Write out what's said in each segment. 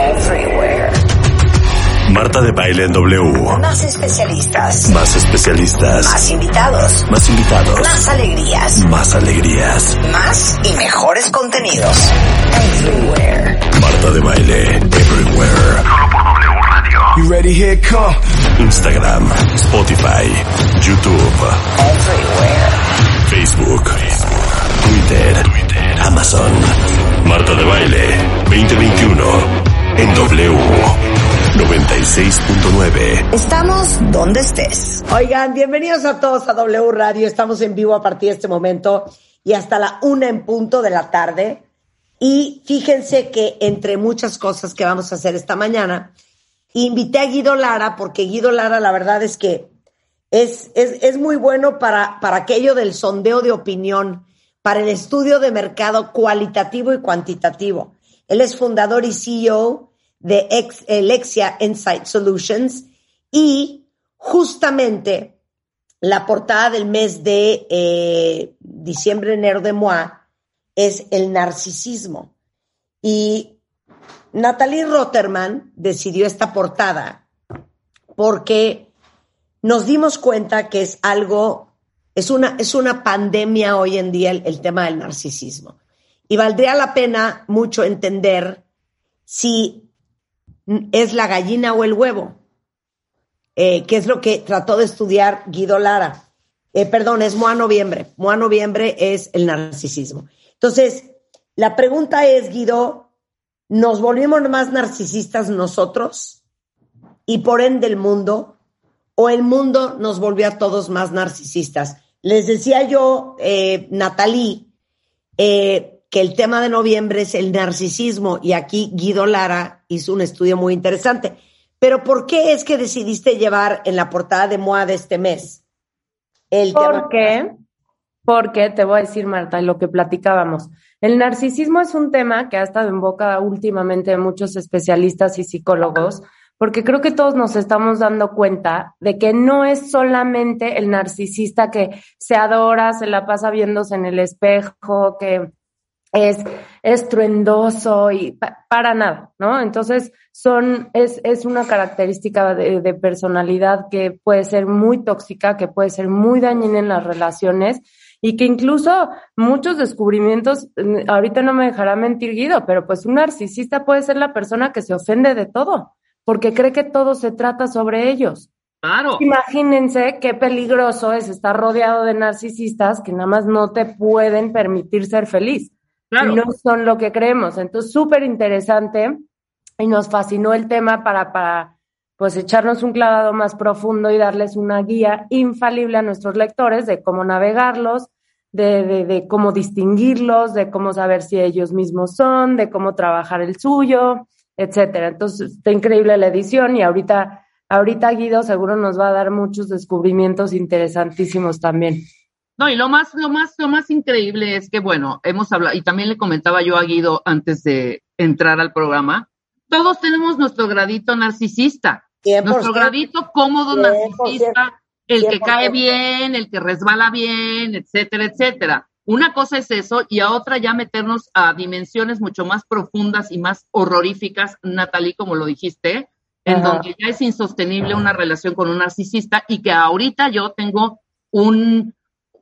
Everywhere. Marta de Baile en W. Más especialistas. Más especialistas. Más invitados. Más invitados. Más alegrías. Más alegrías. Más y mejores contenidos. Everywhere. Marta de Baile. Everywhere. Solo por W Radio. You ready? Here come. Instagram. Spotify. YouTube. Everywhere. Facebook. Twitter. Amazon. Marta de Baile. 2021. En W. 96.9. Estamos donde estés. Oigan, bienvenidos a todos a W Radio. Estamos en vivo a partir de este momento y hasta la una en punto de la tarde. Y fíjense que entre muchas cosas que vamos a hacer esta mañana, invité a Guido Lara, porque Guido Lara la verdad es que es, es, es muy bueno para, para aquello del sondeo de opinión, para el estudio de mercado cualitativo y cuantitativo. Él es fundador y CEO de Ex- Insight Solutions y justamente la portada del mes de eh, diciembre-enero de MOA es el narcisismo. Y Natalie Rotterman decidió esta portada porque nos dimos cuenta que es algo, es una, es una pandemia hoy en día el tema del narcisismo. Y valdría la pena mucho entender si es la gallina o el huevo, eh, que es lo que trató de estudiar Guido Lara. Eh, perdón, es Moa Noviembre. Moa Noviembre es el narcisismo. Entonces, la pregunta es, Guido, ¿nos volvimos más narcisistas nosotros y por ende el mundo? ¿O el mundo nos volvió a todos más narcisistas? Les decía yo, eh, Natalie, eh, que el tema de noviembre es el narcisismo y aquí Guido Lara hizo un estudio muy interesante. Pero ¿por qué es que decidiste llevar en la portada de MOA de este mes el tema? ¿Por qué? Porque te voy a decir, Marta, lo que platicábamos. El narcisismo es un tema que ha estado en boca últimamente de muchos especialistas y psicólogos, porque creo que todos nos estamos dando cuenta de que no es solamente el narcisista que se adora, se la pasa viéndose en el espejo, que es estruendoso y pa- para nada, ¿no? Entonces, son, es, es una característica de, de personalidad que puede ser muy tóxica, que puede ser muy dañina en las relaciones y que incluso muchos descubrimientos, mm, ahorita no me dejará mentir Guido, pero pues un narcisista puede ser la persona que se ofende de todo, porque cree que todo se trata sobre ellos. Claro. Imagínense qué peligroso es estar rodeado de narcisistas que nada más no te pueden permitir ser feliz. Claro. No son lo que creemos. Entonces, súper interesante y nos fascinó el tema para, para pues echarnos un clavado más profundo y darles una guía infalible a nuestros lectores de cómo navegarlos, de, de, de cómo distinguirlos, de cómo saber si ellos mismos son, de cómo trabajar el suyo, etcétera. Entonces, está increíble la edición y ahorita, ahorita Guido seguro nos va a dar muchos descubrimientos interesantísimos también. No, y lo más, lo más, lo más increíble es que, bueno, hemos hablado, y también le comentaba yo a Guido antes de entrar al programa, todos tenemos nuestro gradito narcisista, 100%. nuestro gradito cómodo 100%, narcisista, el que 100%. cae bien, el que resbala bien, etcétera, etcétera. Una cosa es eso y a otra ya meternos a dimensiones mucho más profundas y más horroríficas, Natalie, como lo dijiste, en Ajá. donde ya es insostenible una relación con un narcisista y que ahorita yo tengo un,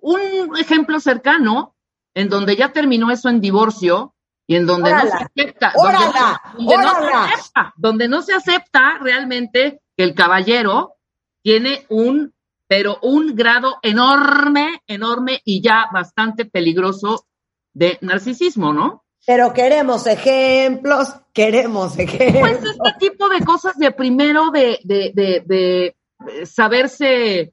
un ejemplo cercano en donde ya terminó eso en divorcio y en donde no se ¡Órala! acepta, donde, ¡Órala! donde no se acepta, donde no se acepta realmente que el caballero tiene un, pero un grado enorme, enorme y ya bastante peligroso de narcisismo, ¿no? Pero queremos ejemplos, queremos Pues ejemplos. este tipo de cosas de primero de, de, de, de saberse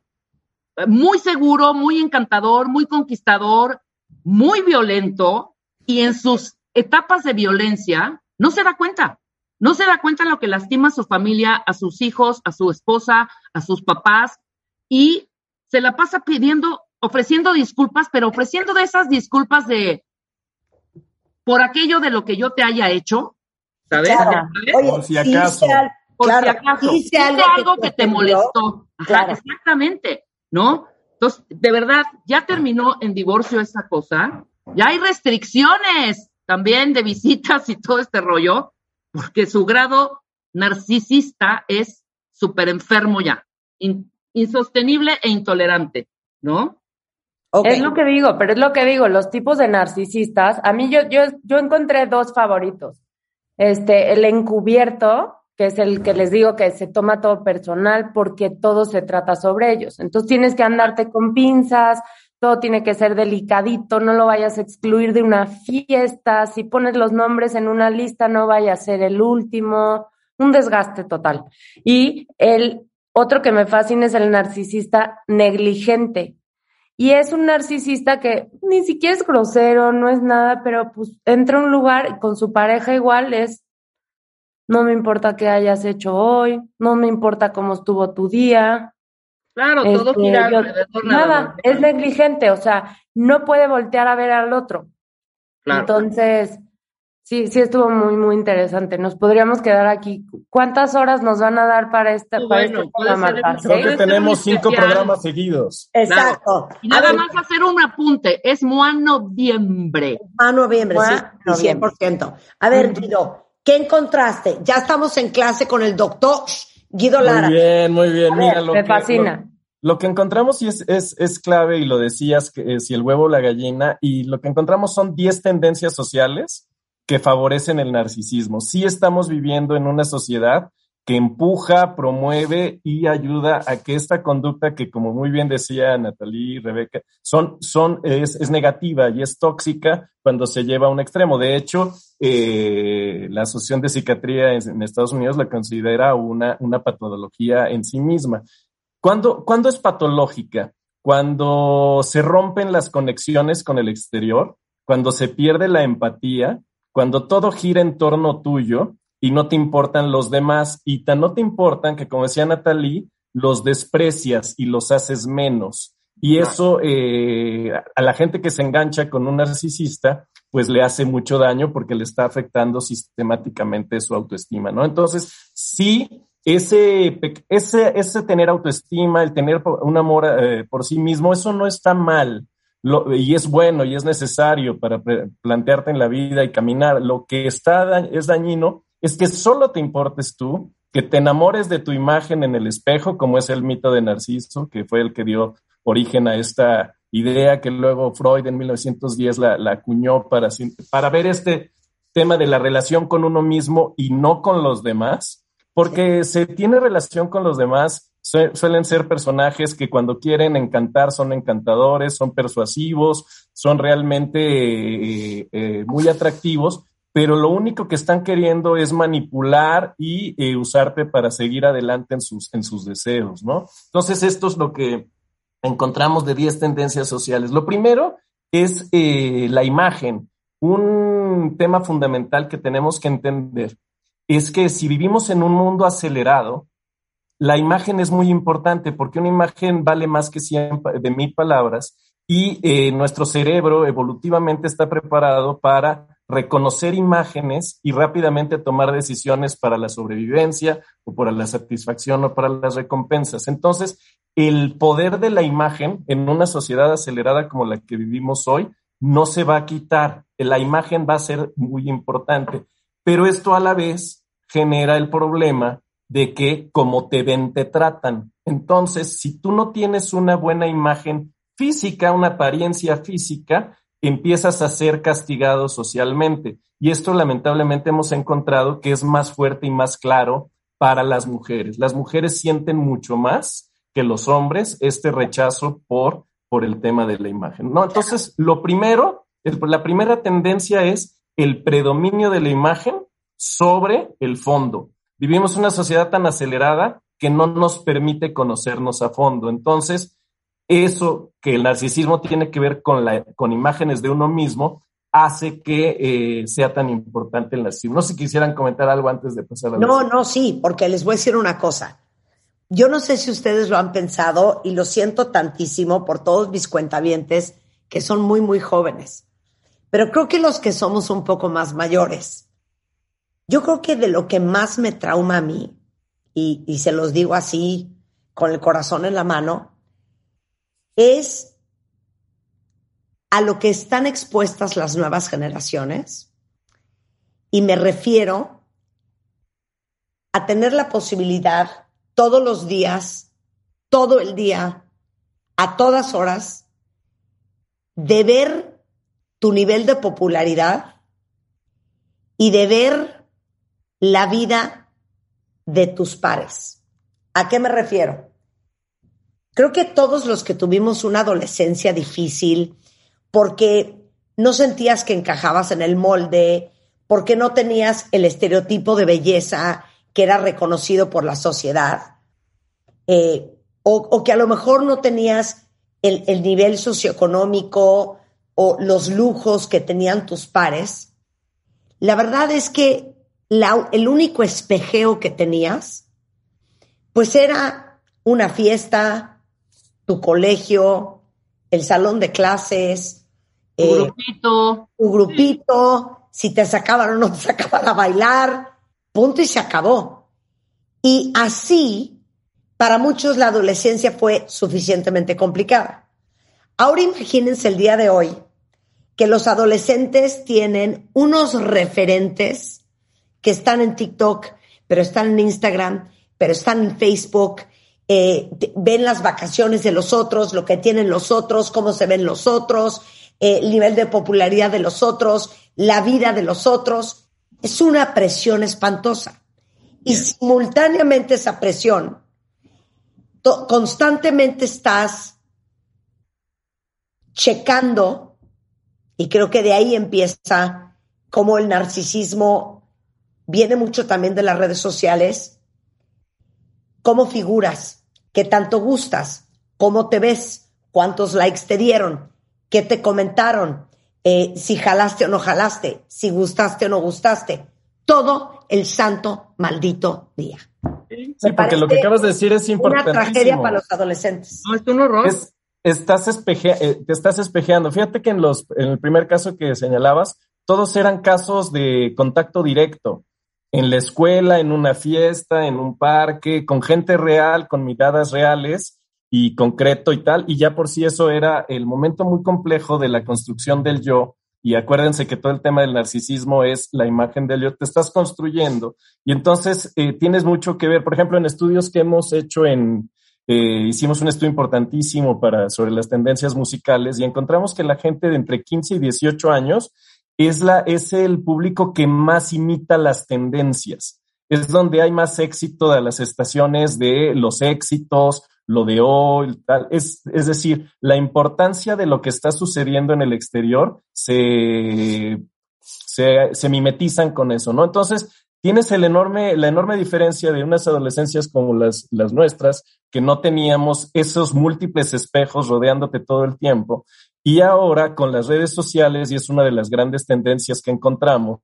muy seguro, muy encantador, muy conquistador, muy violento y en sus etapas de violencia no se da cuenta, no se da cuenta de lo que lastima a su familia, a sus hijos, a su esposa, a sus papás, y se la pasa pidiendo, ofreciendo disculpas, pero ofreciendo de esas disculpas de por aquello de lo que yo te haya hecho, ¿sabes? Claro. ¿Sabes? Oye, Por si acaso. hice al- por claro, si acaso, hice hice algo algo, que que, te molestó. Ajá, Claro. exactamente, ¿no? Entonces, de verdad, ya terminó en divorcio esa cosa. Ya hay restricciones también de visitas y todo este rollo, porque su grado narcisista es súper enfermo ya, in- insostenible e intolerante, ¿no? Es lo que digo, pero es lo que digo, los tipos de narcisistas, a mí yo, yo, yo encontré dos favoritos. Este, el encubierto, que es el que les digo que se toma todo personal porque todo se trata sobre ellos. Entonces tienes que andarte con pinzas, todo tiene que ser delicadito, no lo vayas a excluir de una fiesta, si pones los nombres en una lista no vaya a ser el último, un desgaste total. Y el otro que me fascina es el narcisista negligente. Y es un narcisista que ni siquiera es grosero, no es nada, pero pues entra a un lugar con su pareja igual es, no me importa qué hayas hecho hoy, no me importa cómo estuvo tu día. Claro, todo Este, gira yo- alrededor nada nada, es negligente, o sea, no puede voltear a ver al otro. Claro. Entonces, sí, sí estuvo muy, muy interesante. Nos podríamos quedar aquí. ¿Cuántas horas nos van a dar para esta, Muy para bueno, este ser el- Creo que tenemos cinco programas seguidos. Exacto. Y nada ver, más hacer un apunte, es MOA noviembre. a noviembre, sí, Mua, sí, 100%. A ver, Guido, ¿qué encontraste? Ya estamos en clase con el doctor Guido Lara. Muy bien, muy bien. A Mira, ver, lo Me que, fascina. Lo, lo que encontramos y es, es, es clave, y lo decías, que eh, si el huevo o la gallina, y lo que encontramos son 10 tendencias sociales que favorecen el narcisismo. Sí estamos viviendo en una sociedad que empuja, promueve y ayuda a que esta conducta que, como muy bien decía Natalie y Rebeca, son, son, es, negativa y es tóxica cuando se lleva a un extremo. De hecho, eh, la Asociación de Psiquiatría en, en Estados Unidos la considera una, una patología en sí misma. ¿Cuándo, ¿Cuándo es patológica? Cuando se rompen las conexiones con el exterior, cuando se pierde la empatía, cuando todo gira en torno tuyo y no te importan los demás y tan no te importan que, como decía Natalie, los desprecias y los haces menos. Y eso eh, a la gente que se engancha con un narcisista, pues le hace mucho daño porque le está afectando sistemáticamente su autoestima, ¿no? Entonces, sí, ese, ese, ese tener autoestima, el tener un amor eh, por sí mismo, eso no está mal. Lo- y es bueno y es necesario para plantearte en la vida y caminar. Lo que está da- es dañino es que solo te importes tú, que te enamores de tu imagen en el espejo, como es el mito de Narciso, que fue el que dio origen a esta idea que luego Freud en 1910 la, la acuñó para, para ver este tema de la relación con uno mismo y no con los demás, porque se tiene relación con los demás, su- suelen ser personajes que cuando quieren encantar son encantadores, son persuasivos, son realmente eh, eh, muy atractivos, pero lo único que están queriendo es manipular y eh, usarte para seguir adelante en sus, en sus deseos, ¿no? Entonces, esto es lo que encontramos de 10 tendencias sociales. Lo primero es eh, la imagen. Un tema fundamental que tenemos que entender es que si vivimos en un mundo acelerado, la imagen es muy importante porque una imagen vale más que 100 pa- de mil palabras y eh, nuestro cerebro evolutivamente está preparado para reconocer imágenes y rápidamente tomar decisiones para la sobrevivencia o para la satisfacción o para las recompensas. Entonces, el poder de la imagen en una sociedad acelerada como la que vivimos hoy no se va a quitar. La imagen va a ser muy importante, pero esto a la vez genera el problema de que como te ven, te tratan. Entonces, si tú no tienes una buena imagen física, una apariencia física, empiezas a ser castigado socialmente. Y esto lamentablemente hemos encontrado que es más fuerte y más claro para las mujeres. Las mujeres sienten mucho más que los hombres este rechazo por, por el tema de la imagen. ¿no? Entonces, lo primero, la primera tendencia es el predominio de la imagen sobre el fondo. Vivimos una sociedad tan acelerada que no nos permite conocernos a fondo. Entonces, eso que el narcisismo tiene que ver con, la, con imágenes de uno mismo, hace que eh, sea tan importante el narcisismo. No sé si quisieran comentar algo antes de pasar a la No, no, sí, porque les voy a decir una cosa. Yo no sé si ustedes lo han pensado y lo siento tantísimo por todos mis cuentavientes que son muy, muy jóvenes. Pero creo que los que somos un poco más mayores, yo creo que de lo que más me trauma a mí, y, y se los digo así con el corazón en la mano, es a lo que están expuestas las nuevas generaciones. Y me refiero a tener la posibilidad todos los días, todo el día, a todas horas, de ver tu nivel de popularidad y de ver la vida de tus pares. ¿A qué me refiero? Creo que todos los que tuvimos una adolescencia difícil, porque no sentías que encajabas en el molde, porque no tenías el estereotipo de belleza que era reconocido por la sociedad, eh, o, que a lo mejor no tenías el, el, nivel socioeconómico o los lujos que tenían tus pares, la verdad es que el único espejeo que tenías, pues era una fiesta, tu colegio, el salón de clases, tu eh, grupito, tu grupito, sí. si te sacaban o no te sacaban a bailar, punto y se acabó. Y así, para muchos la adolescencia fue suficientemente complicada. Ahora imagínense el día de hoy que los adolescentes tienen unos referentes que están en TikTok, pero están en Instagram, pero están en Facebook, eh, ven las vacaciones de los otros, lo que tienen los otros, cómo se ven los otros, eh, el nivel de popularidad de los otros, la vida de los otros. Es una presión espantosa. Y simultáneamente esa presión, constantemente estás checando, y creo que de ahí empieza como el narcisismo viene mucho también de las redes sociales, cómo figuras, qué tanto gustas, cómo te ves, cuántos likes te dieron, qué te comentaron, eh, si jalaste o no jalaste, si gustaste o no gustaste. Todo el santo maldito día. Sí, Me porque lo que acabas de decir es importante. Una tragedia para los adolescentes. No, es un horror. Es, estás espeje, eh, te estás espejeando. Fíjate que en, los, en el primer caso que señalabas, todos eran casos de contacto directo en la escuela, en una fiesta, en un parque, con gente real, con miradas reales y concreto y tal, y ya por sí eso era el momento muy complejo de la construcción del yo. Y acuérdense que todo el tema del narcisismo es la imagen del yo, te estás construyendo. Y entonces eh, tienes mucho que ver, por ejemplo, en estudios que hemos hecho en, eh, hicimos un estudio importantísimo para, sobre las tendencias musicales y encontramos que la gente de entre 15 y 18 años es, la, es el público que más imita las tendencias. Es donde hay más éxito de las estaciones de los éxitos, lo de hoy, tal. Es, es decir, la importancia de lo que está sucediendo en el exterior se, se, mimetizan con eso, ¿no? Entonces, tienes el enorme, la enorme diferencia de unas adolescencias como las, las nuestras, que no teníamos esos múltiples espejos rodeándote todo el tiempo. Y ahora con las redes sociales, y es una de las grandes tendencias que encontramos,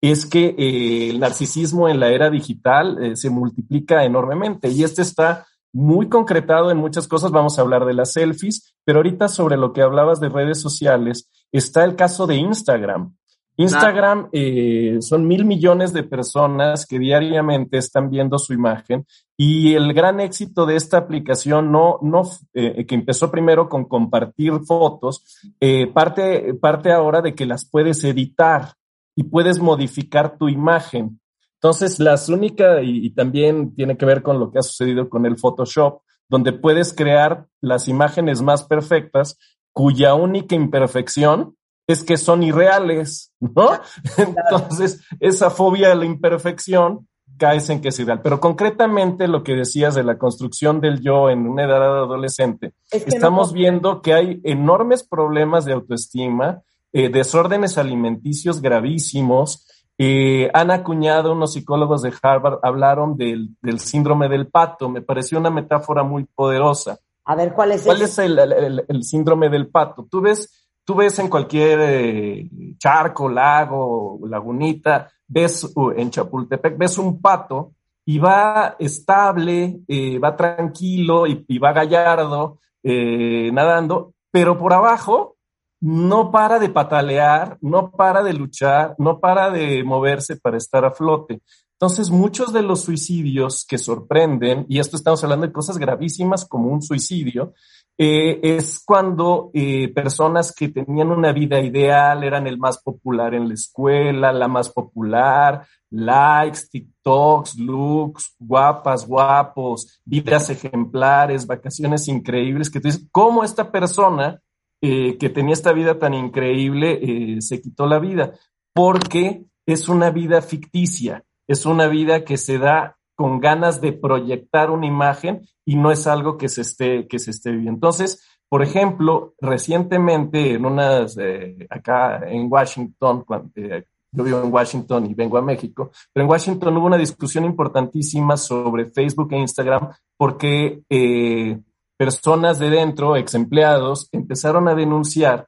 es que eh, el narcisismo en la era digital eh, se multiplica enormemente y este está muy concretado en muchas cosas. Vamos a hablar de las selfies, pero ahorita sobre lo que hablabas de redes sociales, está el caso de Instagram. Instagram eh, son mil millones de personas que diariamente están viendo su imagen y el gran éxito de esta aplicación no, no eh, que empezó primero con compartir fotos, eh, parte, parte ahora de que las puedes editar y puedes modificar tu imagen. Entonces, las únicas, y, y también tiene que ver con lo que ha sucedido con el Photoshop, donde puedes crear las imágenes más perfectas, cuya única imperfección es que son irreales, ¿no? Entonces, esa fobia a la imperfección caes en que es irreal. Pero concretamente lo que decías de la construcción del yo en una edad adolescente, Es que estamos no- viendo que hay enormes problemas de autoestima, eh, desórdenes alimenticios gravísimos. Eh, han acuñado unos psicólogos de Harvard, hablaron del, del síndrome del pato. Me pareció una metáfora muy poderosa. A ver, ¿cuál es ¿Cuál ese? es el- el síndrome del pato? Tú ves, tú ves en cualquier eh, charco, lago, lagunita, ves uh, en Chapultepec, ves un pato y va estable, eh, va tranquilo y, va gallardo, eh, nadando, pero por abajo no para de patalear, no para de luchar, no para de moverse para estar a flote. Entonces, muchos de los suicidios que sorprenden, y esto estamos hablando de cosas gravísimas como un suicidio, eh, es cuando eh, personas que tenían una vida ideal eran el más popular en la escuela, la más popular, likes, TikToks, looks, guapas, guapos, vidas ejemplares, vacaciones increíbles, que tú ¿cómo esta persona eh, que tenía esta vida tan increíble se quitó la vida? Porque es una vida ficticia es una vida que se da con ganas de proyectar una imagen y no es algo que se esté, que se esté viviendo. Entonces, por ejemplo, recientemente en unas, eh, acá en Washington, eh, yo vivo en Washington y vengo a México, pero en Washington hubo una discusión importantísima sobre Facebook e Instagram porque eh, personas de dentro, ex empleados, empezaron a denunciar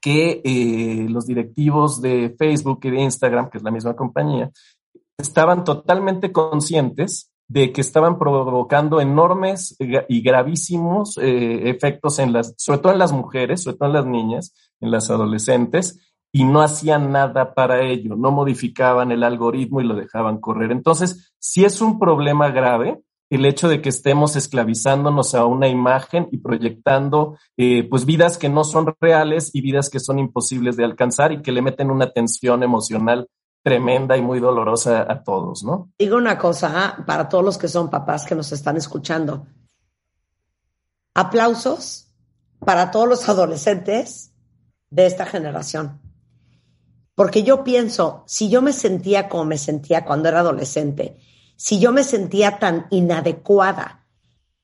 que los directivos de Facebook y de Instagram, que es la misma compañía, estaban totalmente conscientes de que estaban provocando enormes y gravísimos eh, efectos en las, sobre todo en las mujeres, sobre todo en las niñas, en las adolescentes, y no hacían nada para ello, no modificaban el algoritmo y lo dejaban correr. Entonces, si es un problema grave el hecho de que estemos esclavizándonos a una imagen y proyectando eh, pues vidas que no son reales y vidas que son imposibles de alcanzar y que le meten una tensión emocional tremenda y muy dolorosa a todos, ¿no? Digo una cosa ¿ah? para todos los que son papás que nos están escuchando. Aplausos para todos los adolescentes de esta generación. Porque yo pienso, si yo me sentía como me sentía cuando era adolescente, si yo me sentía tan inadecuada,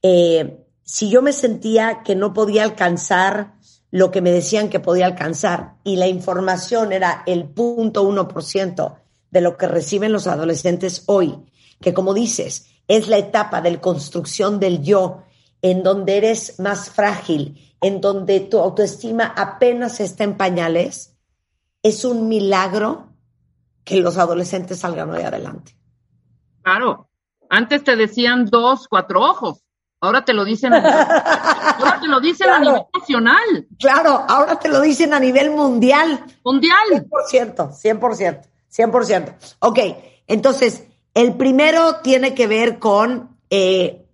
eh, si yo me sentía que no podía alcanzar lo que me decían que podía alcanzar y la información era el punto uno por ciento de lo que reciben los adolescentes hoy, que como dices, es la etapa de construcción del yo, en donde eres más frágil, en donde tu autoestima apenas está en pañales, es un milagro que los adolescentes salgan hoy adelante. Claro, antes te decían dos, cuatro ojos. Ahora te lo dicen a nivel, ahora te lo dicen Claro. a nivel nacional, Claro, ahora te lo dicen a nivel mundial. mundial. 100%, 100%, 100%. Ok, entonces, el primero tiene que ver con eh,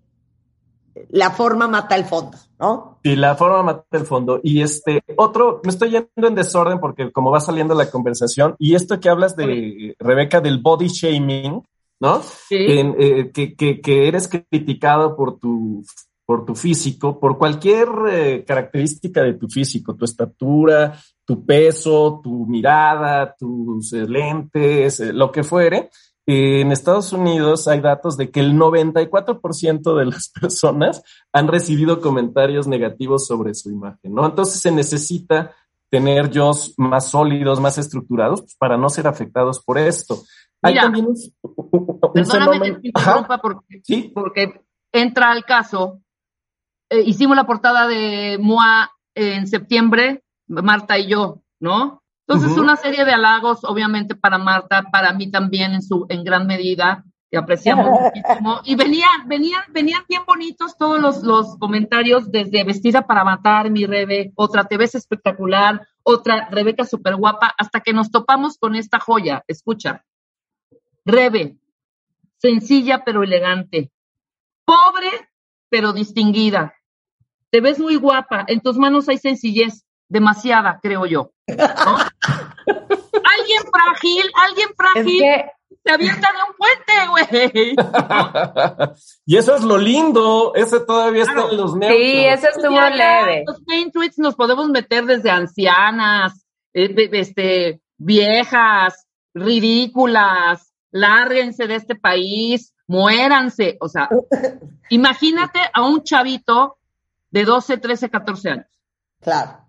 la forma mata el fondo, ¿no? Y la forma mata el fondo. Y este otro, me estoy yendo en desorden porque como va saliendo la conversación, y esto que hablas de Rebeca del body shaming, ¿no? Sí. En, eh, que, que, que eres criticado por tu, por tu físico, por cualquier eh, característica de tu físico, tu estatura, tu peso, tu mirada, tus eh, lentes, lo que fuere. En Estados Unidos hay datos de que el 94% de las personas han recibido comentarios negativos sobre su imagen, ¿no? Entonces se necesita tener yo más sólidos, más estructurados, pues, para no ser afectados por esto. Hay también un, Perdóname que te interrumpa porque, sí, porque entra al caso. Eh, hicimos la portada de MOA en septiembre, Marta y yo, ¿no? Entonces, una serie de halagos, obviamente, para Marta, para mí también en su, en gran medida, que apreciamos muchísimo. Y venían, venían, venían bien bonitos todos los, los comentarios, desde vestida para matar, mi Rebe, otra te ves espectacular, otra Rebeca súper guapa, hasta que nos topamos con esta joya. Escucha. Rebe, sencilla pero elegante, pobre pero distinguida. Te ves muy guapa, en tus manos hay sencillez, demasiada, creo yo. ¿no? alguien frágil, alguien Es frágil, que se avienta de un puente, güey. y eso es lo lindo, ese todavía está en los neutros. sí, eso estuvo Ya, ya, leve. Los paint tweets nos podemos meter desde ancianas, eh, este, viejas, ridículas, lárguense de este país, muéranse. O sea, imagínate a un chavito de 12, 13, 14 años. Claro.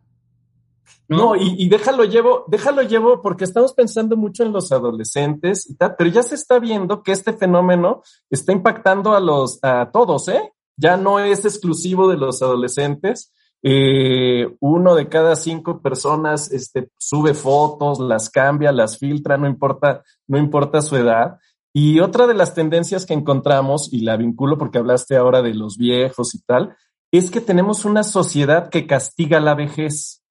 No, y, déjalo llevo, déjalo llevo porque estamos pensando mucho en los adolescentes y tal, pero ya se está viendo que este fenómeno está impactando a los, a todos, ¿eh? Ya no es exclusivo de los adolescentes. eh, uno de cada cinco personas este, sube fotos, las cambia, las filtra, no importa, no importa su edad. Y otra de las tendencias que encontramos, y la vinculo porque hablaste ahora de los viejos y tal, es que tenemos una sociedad que castiga la vejez.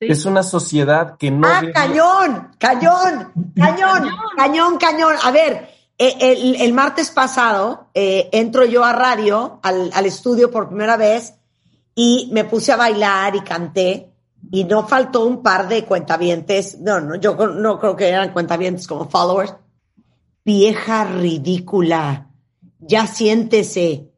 Es una sociedad que no. ¡Ah, cañón! ¡Cañón! ¡Cañón! ¡Cañón, cañón! A ver, eh, el, el, martes pasado eh, entro yo a radio, al, al, estudio por primera vez, y me puse a bailar y canté, y no faltó un par de cuentavientes, no, no, yo no creo que eran cuentavientes como followers. Vieja ridícula, ya siéntese.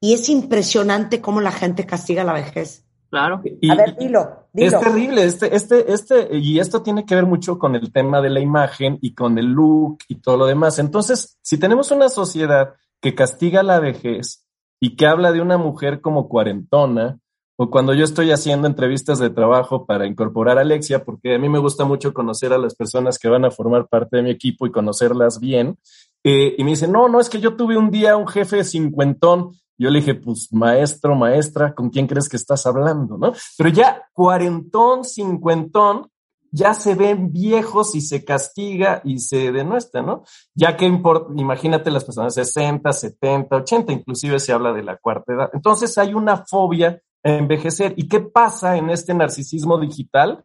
Y es impresionante cómo la gente castiga la vejez. Claro. Y, a ver, dilo, dilo. Es terrible, este, este, este, y esto tiene que ver mucho con el tema de la imagen y con el look y todo lo demás. Entonces, si tenemos una sociedad que castiga la vejez y que habla de una mujer como cuarentona, o cuando yo estoy haciendo entrevistas de trabajo para incorporar a Alexia, porque a mí me gusta mucho conocer a las personas que van a formar parte de mi equipo y conocerlas bien, eh, y me dicen, no, no, es que yo tuve un día un jefe cincuentón yo le dije, pues maestro, maestra, ¿con quién crees que estás hablando? ¿No? Pero ya cuarentón, cincuentón, ya se ven viejos y se castiga y se denuestra, ¿no? Ya que importa, imagínate las personas 60, 70, 80, inclusive se habla de la cuarta edad. Entonces hay una fobia a envejecer. ¿Y qué pasa en este narcisismo digital?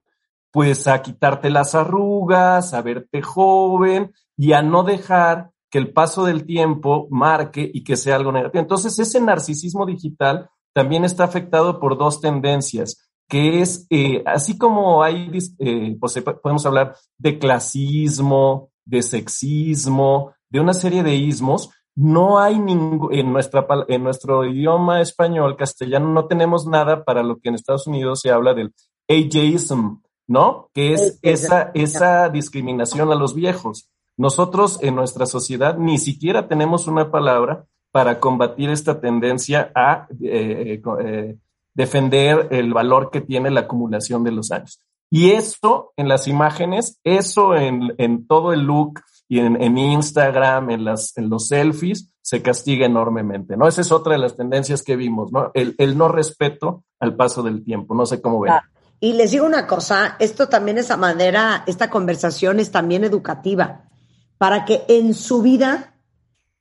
Pues a quitarte las arrugas, a verte joven y a no dejar que el paso del tiempo marque y que sea algo negativo. Entonces, ese narcisismo digital también está afectado por dos tendencias, que es, eh, así como hay, eh, pues, podemos hablar de clasismo, de sexismo, de una serie de ismos, no hay ningún, en, nuestra, en nuestro idioma español, castellano, no tenemos nada para lo que en Estados Unidos se habla del ageism, ¿no? Que es esa, esa discriminación a los viejos. Nosotros en nuestra sociedad ni siquiera tenemos una palabra para combatir esta tendencia a eh, eh, defender el valor que tiene la acumulación de los años. Y eso en las imágenes, eso en, en todo el look y en, en Instagram, en, las, en los selfies, se castiga enormemente, ¿no? Esa es otra de las tendencias que vimos, ¿no? El, el no respeto al paso del tiempo, no sé cómo ven. Y les digo una cosa, esto también es a manera, esta conversación es también educativa para que en su vida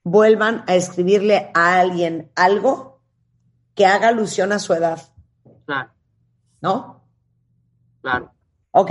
vuelvan a escribirle a alguien algo que haga alusión a su edad. Claro. ¿No? Claro. Ok.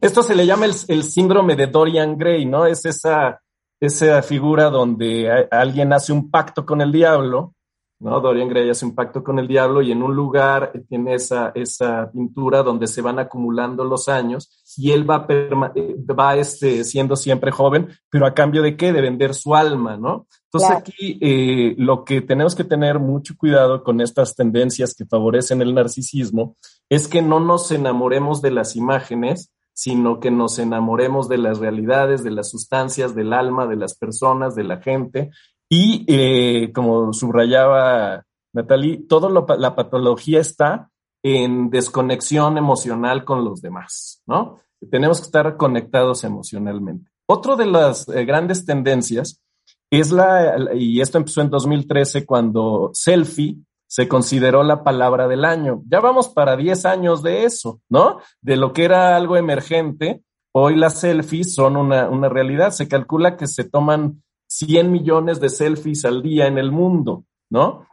esto se le llama el, síndrome de Dorian Gray, ¿no? Es esa, esa figura donde alguien hace un pacto con el diablo ¿no? Dorian Gray hace un pacto con el diablo y en un lugar tiene esa, esa pintura donde se van acumulando los años y él va, va este, siendo siempre joven, pero a cambio de qué? De vender su alma, ¿no? Entonces aquí eh, lo que tenemos que tener mucho cuidado con estas tendencias que favorecen el narcisismo es que no nos enamoremos de las imágenes, sino que nos enamoremos de las realidades, de las sustancias, del alma, de las personas, de la gente, y eh, como subrayaba Natalie, toda la patología está en desconexión emocional con los demás, ¿no? Tenemos que estar conectados emocionalmente. Otro de las eh, grandes tendencias es la, y esto empezó en 2013 cuando selfie se consideró la palabra del año. Ya vamos para 10 años de eso, ¿no? De lo que era algo emergente, hoy las selfies son una, una realidad. Se calcula que se toman 100 millones de selfies al día en el mundo, ¿no?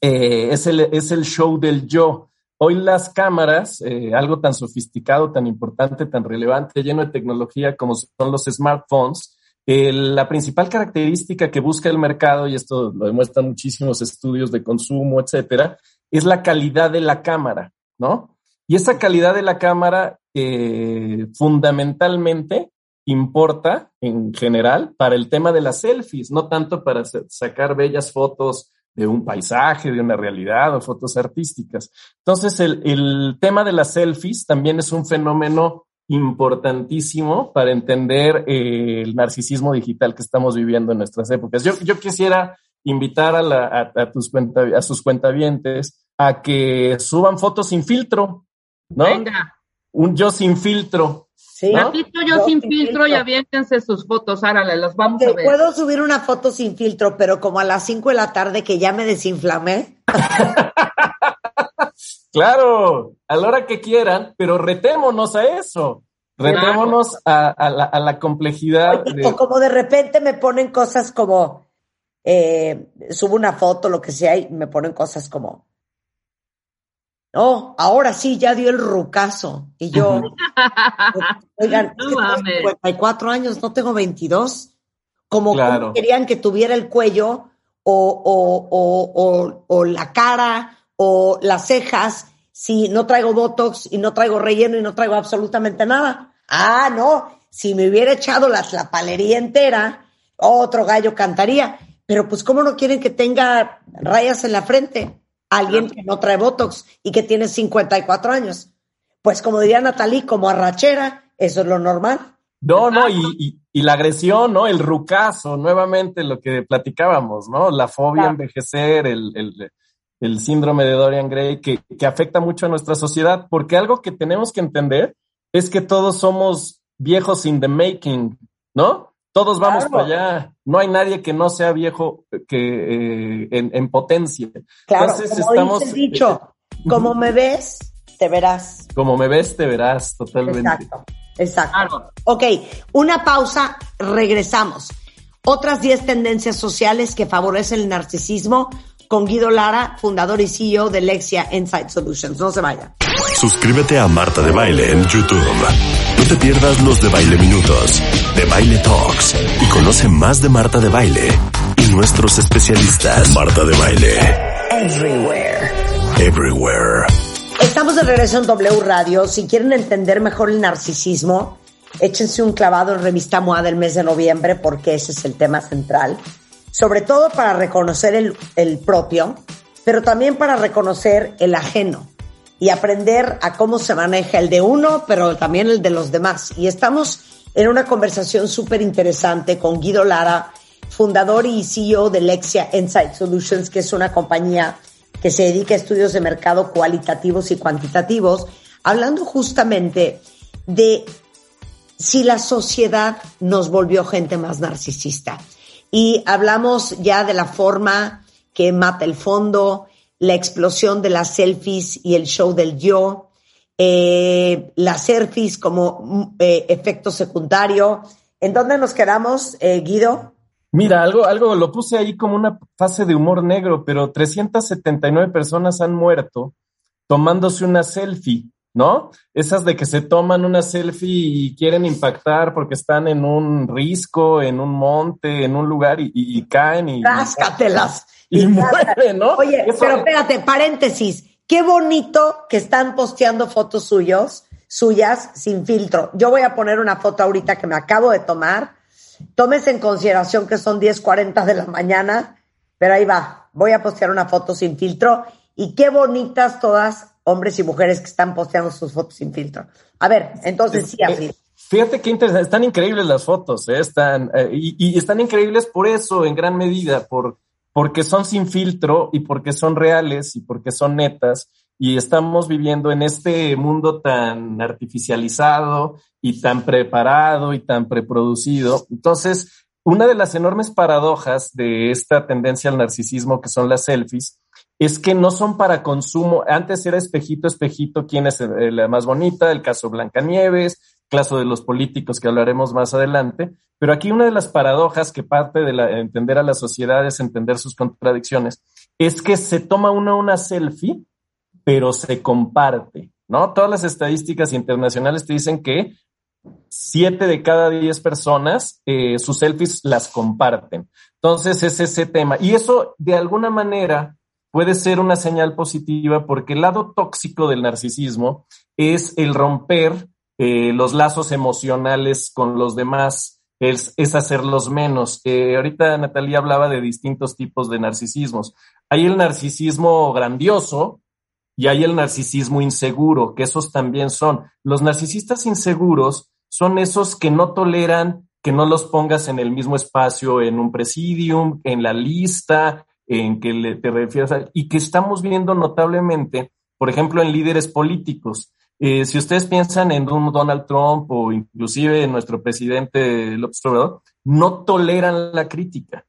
Eh, es, el, es el show del yo. Hoy las cámaras, eh, algo tan sofisticado, tan importante, tan relevante, lleno de tecnología como son los smartphones, la principal característica que busca el mercado, y esto lo demuestran muchísimos estudios de consumo, etcétera, es la calidad de la cámara, ¿no? Y esa calidad de la cámara, eh, fundamentalmente, importa en general para el tema de las selfies, no tanto para sacar bellas fotos de un paisaje, de una realidad o fotos artísticas. Entonces, el, tema de las selfies también es un fenómeno importantísimo para entender eh, el narcisismo digital que estamos viviendo en nuestras épocas. Yo, yo quisiera invitar a, la, a, tus cuenta, a sus cuentavientes a que suban fotos sin filtro, ¿no? Venga. Un yo sin filtro. Sí. yo, sin filtro, y aviéntense sus fotos, árale, las vamos a ver. Puedo subir una foto sin filtro, pero como a las 5 de la tarde que ya me desinflamé. Claro, a la hora que quieran, pero retémonos a eso. Retémonos a, a la, a la complejidad. Oye, de- O como de repente me ponen cosas como, eh, subo una foto, lo que sea, y me ponen cosas como, no, ahora sí, ya dio el rucazo. Y yo, oigan, No es que tengo mames. 54 años, no tengo 22. Como, Claro. como querían que tuviera el cuello o, o, o, o, o la cara o las cejas si no traigo botox y no traigo relleno y no traigo absolutamente nada. Ah, no, si me hubiera echado la, la palería entera, otro gallo cantaría. Pero pues, ¿cómo no quieren que tenga rayas en la frente? Alguien que no trae botox y que tiene 54 años. Pues como diría Natalie, como arrachera, eso es lo normal. No, no, y, y- y la agresión, ¿no? El rucazo, nuevamente lo que platicábamos, ¿no? La fobia a Claro. envejecer, el, el, el síndrome de Dorian Gray, que, que afecta mucho a nuestra sociedad, porque algo que tenemos que entender es que todos somos viejos in the making, ¿no? Todos vamos Claro. para allá. No hay nadie que no sea viejo que, eh, en, en potencia. Claro, Entonces, como estamos- dice el dicho, como me ves, te verás. Como me ves, te verás totalmente. Exacto, exacto. Claro. Ok, una pausa, regresamos. Otras 10 tendencias sociales que favorecen el narcisismo con Guido Lara, fundador y CEO de Lexia Insight Solutions. No se vaya. Suscríbete a Marta de Baile en YouTube. No te pierdas los de Baile Minutos, de Baile Talks y conoce más de Marta de Baile y nuestros especialistas. Marta de Baile, Everywhere. everywhere. Estamos de regreso en W Radio. Si quieren entender mejor el narcisismo, échense un clavado en Revista MOA del mes de noviembre porque ese es el tema central. Sobre todo para reconocer el, el propio, pero también para reconocer el ajeno y aprender a cómo se maneja el de uno, pero también el de los demás. Y estamos en una conversación súper interesante con Guido Lara, fundador y CEO de Lexia Insight Solutions, que es una compañía que se dedica a estudios de mercado cualitativos y cuantitativos, hablando justamente de si la sociedad nos volvió gente más narcisista. Y hablamos ya de la forma que mata el fondo, la explosión de las selfies y el show del yo, eh, las selfies como mm, eh, efecto secundario. ¿En dónde nos quedamos, eh, Guido? Mira, algo, algo lo puse ahí como una fase de humor negro, pero 379 personas han muerto tomándose una selfie, ¿no? Esas de que se toman una selfie y quieren impactar porque están en un risco, en un monte, en un lugar y, y- y caen y, Ráscatelas. y mueren, ¿no? Oye, Eso- pero espérate, paréntesis. Qué bonito que están posteando fotos suyos, suyas, sin filtro. Yo voy a poner una foto ahorita que me acabo de tomar. Tómese en consideración que son 10.40 de la mañana, pero ahí va. Voy a postear una foto sin filtro. Y qué bonitas todas, hombres y mujeres que están posteando sus fotos sin filtro. A ver, entonces sí, así. Eh, Fíjate qué interesante, están increíbles las fotos, ¿eh? están, eh, y, y están increíbles por eso, en gran medida, por, porque son sin filtro y porque son reales y porque son netas. Y estamos viviendo en este mundo tan artificializado y tan preparado y tan preproducido. Entonces, una de las enormes paradojas de esta tendencia al narcisismo que son las selfies es que no son para consumo. Antes era espejito, espejito, quién es la más bonita, el caso Blancanieves, caso de los políticos que hablaremos más adelante. Pero aquí una de las paradojas que parte de entender a la sociedad es entender sus contradicciones, es que se toma uno una selfie, pero se comparte, ¿no? Todas las estadísticas internacionales te dicen que siete de cada diez personas eh, sus selfies las comparten. Entonces es ese tema. Y eso de alguna manera puede ser una señal positiva porque el lado tóxico del narcisismo es el romper eh, los lazos emocionales con los demás, es, hacerlos menos. Eh, ahorita Natalia hablaba de distintos tipos de narcisismos. Hay el narcisismo grandioso y hay el narcisismo inseguro, que esos también son. Los narcisistas inseguros son esos que no toleran que no los pongas en el mismo espacio, en un presidium, en la lista, en que te refieras y que estamos viendo notablemente, por ejemplo, en líderes políticos. Eh, si ustedes piensan en Donald Trump o inclusive en nuestro presidente López Obrador, no toleran la crítica.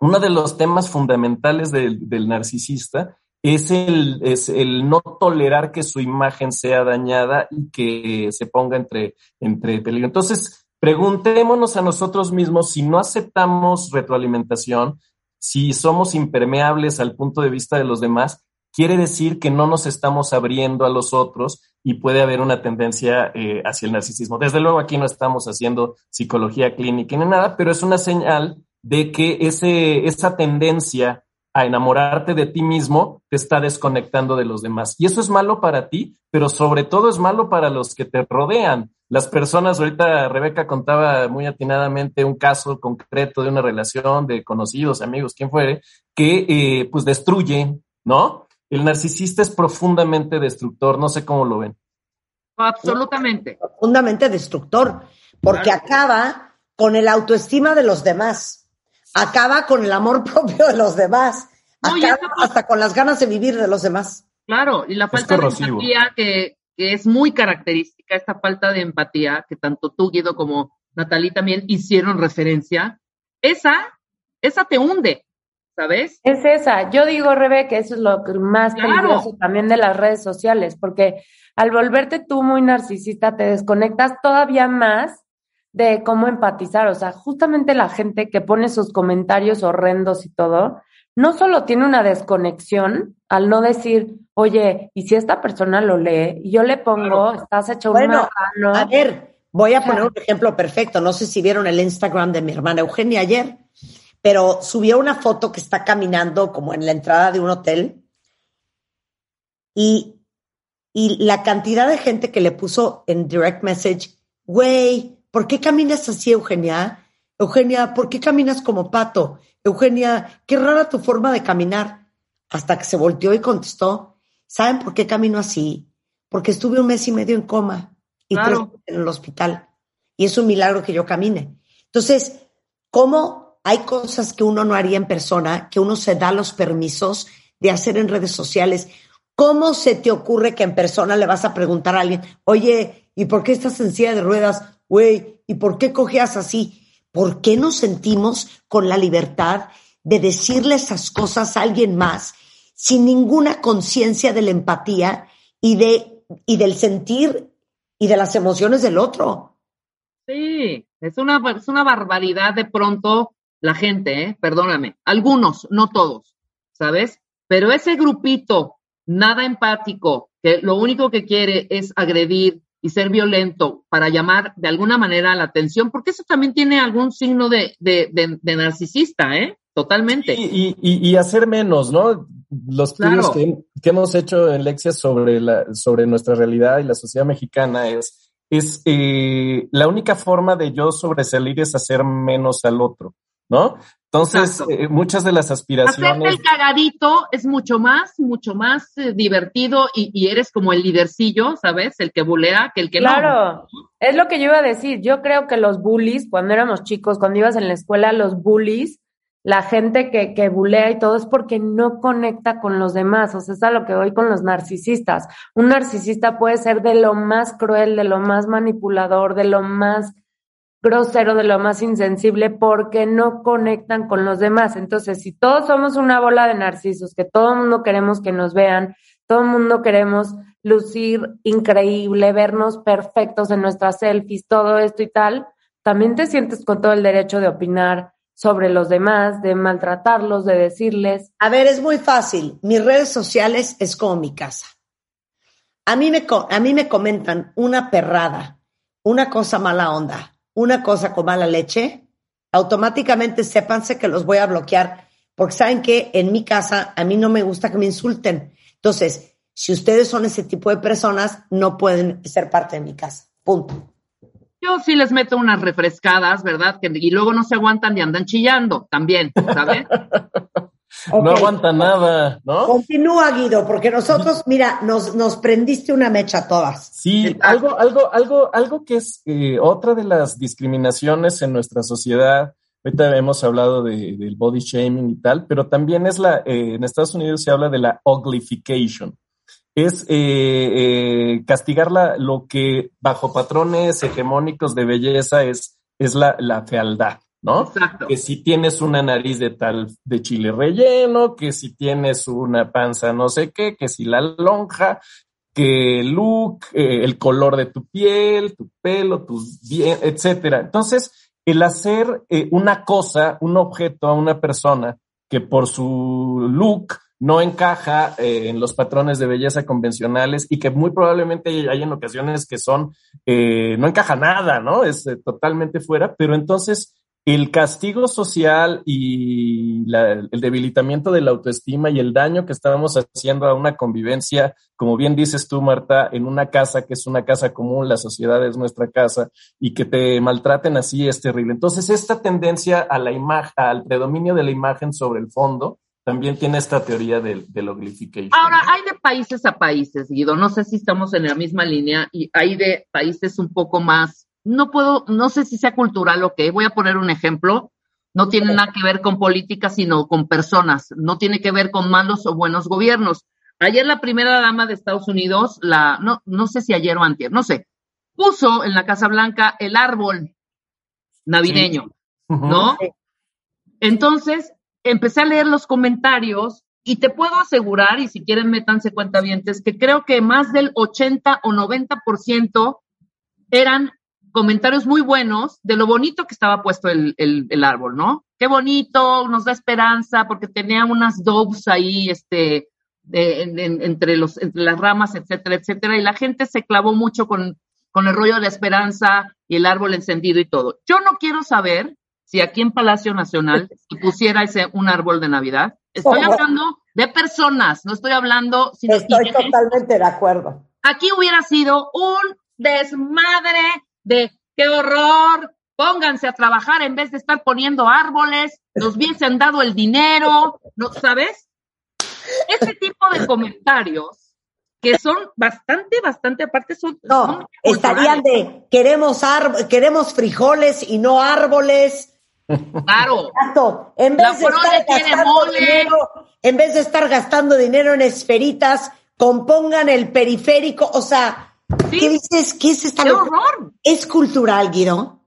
Uno de los temas fundamentales del, del narcisista es el, es el no tolerar que su imagen sea dañada y que se ponga entre, entre peligro. Entonces, preguntémonos a nosotros mismos si no aceptamos retroalimentación, si somos impermeables al punto de vista de los demás, quiere decir que no nos estamos abriendo a los otros y puede haber una tendencia eh, hacia el narcisismo. Desde luego aquí no estamos haciendo psicología clínica ni nada, pero es una señal de que ese, esa tendencia a enamorarte de ti mismo te está desconectando de los demás. Y eso es malo para ti, pero sobre todo es malo para los que te rodean. Las personas, ahorita Rebeca contaba muy atinadamente un caso concreto de una relación de conocidos, amigos, quien fuere, que eh, pues destruye, ¿no? El narcisista es profundamente destructor, no sé cómo lo ven. Absolutamente. Profundamente destructor, porque acaba con el autoestima de los demás acaba con el amor propio de los demás, acaba hasta con las ganas de vivir de los demás. Claro, y la falta de empatía que, es muy característica, esta falta de empatía que tanto tú, Guido, como Natalie también hicieron referencia, esa, esa te hunde, ¿sabes? Es esa. Yo digo, Rebe, que eso es lo más peligroso también de las redes sociales, porque al volverte tú muy narcisista, te desconectas todavía más de cómo empatizar. O sea, justamente la gente que pone sus comentarios horrendos y todo, no solo tiene una desconexión al no decir, oye, y si esta persona lo lee, y yo le pongo, estás hecho bueno, A ver, voy a poner un ejemplo perfecto. No sé si vieron el Instagram de mi hermana Eugenia ayer, pero subió una foto que está caminando como en la entrada de un hotel y, y la cantidad de gente que le puso en direct message, güey, ¿por qué caminas así, Eugenia? Eugenia, ¿por qué caminas como pato? Eugenia, qué rara tu forma de caminar. Hasta que se volteó y contestó, ¿saben por qué camino así? Porque estuve un mes y medio en coma y tres en el hospital. Y es un milagro que yo camine. Entonces, ¿cómo hay cosas que uno no haría en persona, que uno se da los permisos de hacer en redes sociales? ¿Cómo se te ocurre que en persona le vas a preguntar a alguien, oye, ¿y por qué estás en silla de ruedas? güey, ¿y por qué cojeas así? ¿Por qué nos sentimos con la libertad de decirle esas cosas a alguien más sin ninguna conciencia de la empatía y, de, y del sentir y de las emociones del otro? Sí, es una, es una barbaridad de pronto la gente, ¿eh? perdóname, algunos, no todos, ¿sabes? Pero ese grupito nada empático, que lo único que quiere es agredir, y ser violento para llamar de alguna manera la atención, porque eso también tiene algún signo de, narcisista, ¿eh? Totalmente. Y, hacer menos, ¿no? Los estudios que, hemos hecho en Lexia sobre, la, sobre nuestra realidad y la sociedad mexicana es, es eh, la única forma de yo sobresalir es hacer menos al otro, ¿no? Entonces, eh, muchas de las aspiraciones. Hacerte el cagadito es mucho más, mucho más eh, divertido y, eres como el lidercillo, ¿sabes? El que bulea que el que no. Claro, es lo que yo iba a decir. Yo creo que los bullies, cuando éramos chicos, cuando ibas en la escuela, los bullies, la gente que, que bulea y todo es porque no conecta con los demás. O sea, es a lo que voy con los narcisistas. Un narcisista puede ser de lo más cruel, de lo más manipulador, de lo más grosero, de lo más insensible, porque no conectan con los demás. Entonces, si todos somos una bola de narcisos, que todo el mundo queremos que nos vean, todo el mundo queremos lucir increíble, vernos perfectos en nuestras selfies, todo esto y tal, también te sientes con todo el derecho de opinar sobre los demás, de maltratarlos, de decirles. A ver, es muy fácil. Mis redes sociales es como mi casa. A mí me, a mí me comentan una perrada, una cosa mala onda, una cosa con mala leche, automáticamente sépanse que los voy a bloquear, porque saben que en mi casa a mí no me gusta que me insulten. Entonces, si ustedes son ese tipo de personas, no pueden ser parte de mi casa. Punto. Yo sí les meto unas refrescadas, ¿verdad? y luego no se aguantan y andan chillando también, ¿sabes? No aguanta nada, ¿no? Continúa, Guido, porque nosotros, mira, nos, nos prendiste una mecha todas. Sí, algo, algo, algo, algo que es eh, otra de las discriminaciones en nuestra sociedad. Ahorita hemos hablado de, del body shaming y tal, pero también es la, eh, en Estados Unidos se habla de la uglification. Es eh, castigar la, lo que bajo patrones hegemónicos de belleza es, es la, la fealdad. ¿No? Exacto. Que si tienes una nariz de tal, de chile relleno, que si tienes una panza no sé qué, que si la lonja, que el look, eh, el color de tu piel, tu pelo, tus bien, etcétera. Entonces, el hacer eh, una cosa, un objeto a una persona que por su look no encaja eh, en los patrones de belleza convencionales y que muy probablemente hay en ocasiones que son, eh, no encaja nada, ¿no? Es eh, totalmente fuera, pero entonces el castigo social y la, el debilitamiento de la autoestima y el daño que estábamos haciendo a una convivencia, como bien dices tú, Marta, en una casa que es una casa común, la sociedad es nuestra casa y que te maltraten así es terrible. Entonces, esta tendencia a la imagen, al predominio de la imagen sobre el fondo, también tiene esta teoría del, del uglification. Ahora, hay de países a países, Guido. No sé si estamos en la misma línea y hay de países un poco más, no puedo, no sé si sea cultural o qué. Voy a poner un ejemplo. No tiene nada que ver con política, sino con personas. No tiene que ver con malos o buenos gobiernos. Ayer la primera dama de Estados Unidos, la, no, no sé si ayer o antier, no sé, puso en la Casa Blanca el árbol navideño. ¿no? Entonces, empecé a leer los comentarios y te puedo asegurar, y si quieren métanse cuentavientes, que creo que más del 80 o 90% eran comentarios muy buenos de lo bonito que estaba puesto el, el- el árbol, ¿no? Qué bonito, nos da esperanza, porque tenía unas doves ahí, este, de- en- en- entre, los, entre las ramas, etcétera, etcétera, y la gente se clavó mucho con, con el rollo de la esperanza y el árbol encendido y todo. Yo no quiero saber si aquí en Palacio Nacional se pusiera ese un árbol de Navidad. Estoy hablando de personas, no estoy hablando sino- Estoy totalmente de acuerdo. aquí hubiera sido un desmadre de qué horror, pónganse a trabajar en vez de estar poniendo árboles, nos hubiesen dado el dinero, ¿no sabes? Ese tipo de comentarios que son bastante, bastante, aparte son, No, son estarían de queremos ar- queremos frijoles y no árboles. Claro, Exacto. En vez de estar gastando dinero, en vez de estar gastando dinero en esferitas, compongan el periférico. O sea, Sí. ¿qué dices? ¿Qué es esta qué horror. ¿Es cultural, Guido?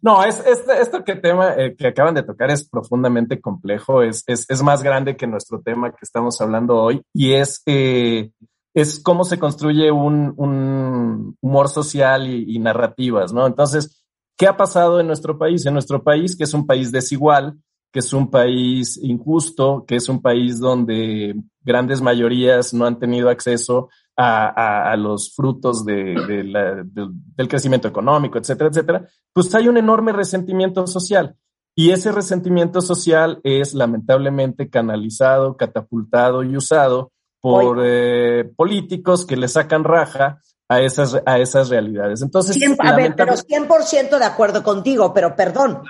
No, es, es- esto que tema eh, que acaban de tocar es profundamente complejo, es, es, es más grande que nuestro tema que estamos hablando hoy y es, eh, es cómo se construye un, un humor social y, y narrativas, ¿no? Entonces, ¿qué ha pasado en nuestro país? En nuestro país, que es un país desigual, que es un país injusto, que es un país donde grandes mayorías no han tenido acceso a, a- a los frutos de, de la- del- del crecimiento económico, etcétera, etcétera, pues hay un enorme resentimiento social. Y ese resentimiento social es lamentablemente canalizado, catapultado y usado por eh, políticos que le sacan raja a esas, a esas realidades. Entonces, Cien- a ver, pero lamentable- 100% de acuerdo contigo, pero perdón.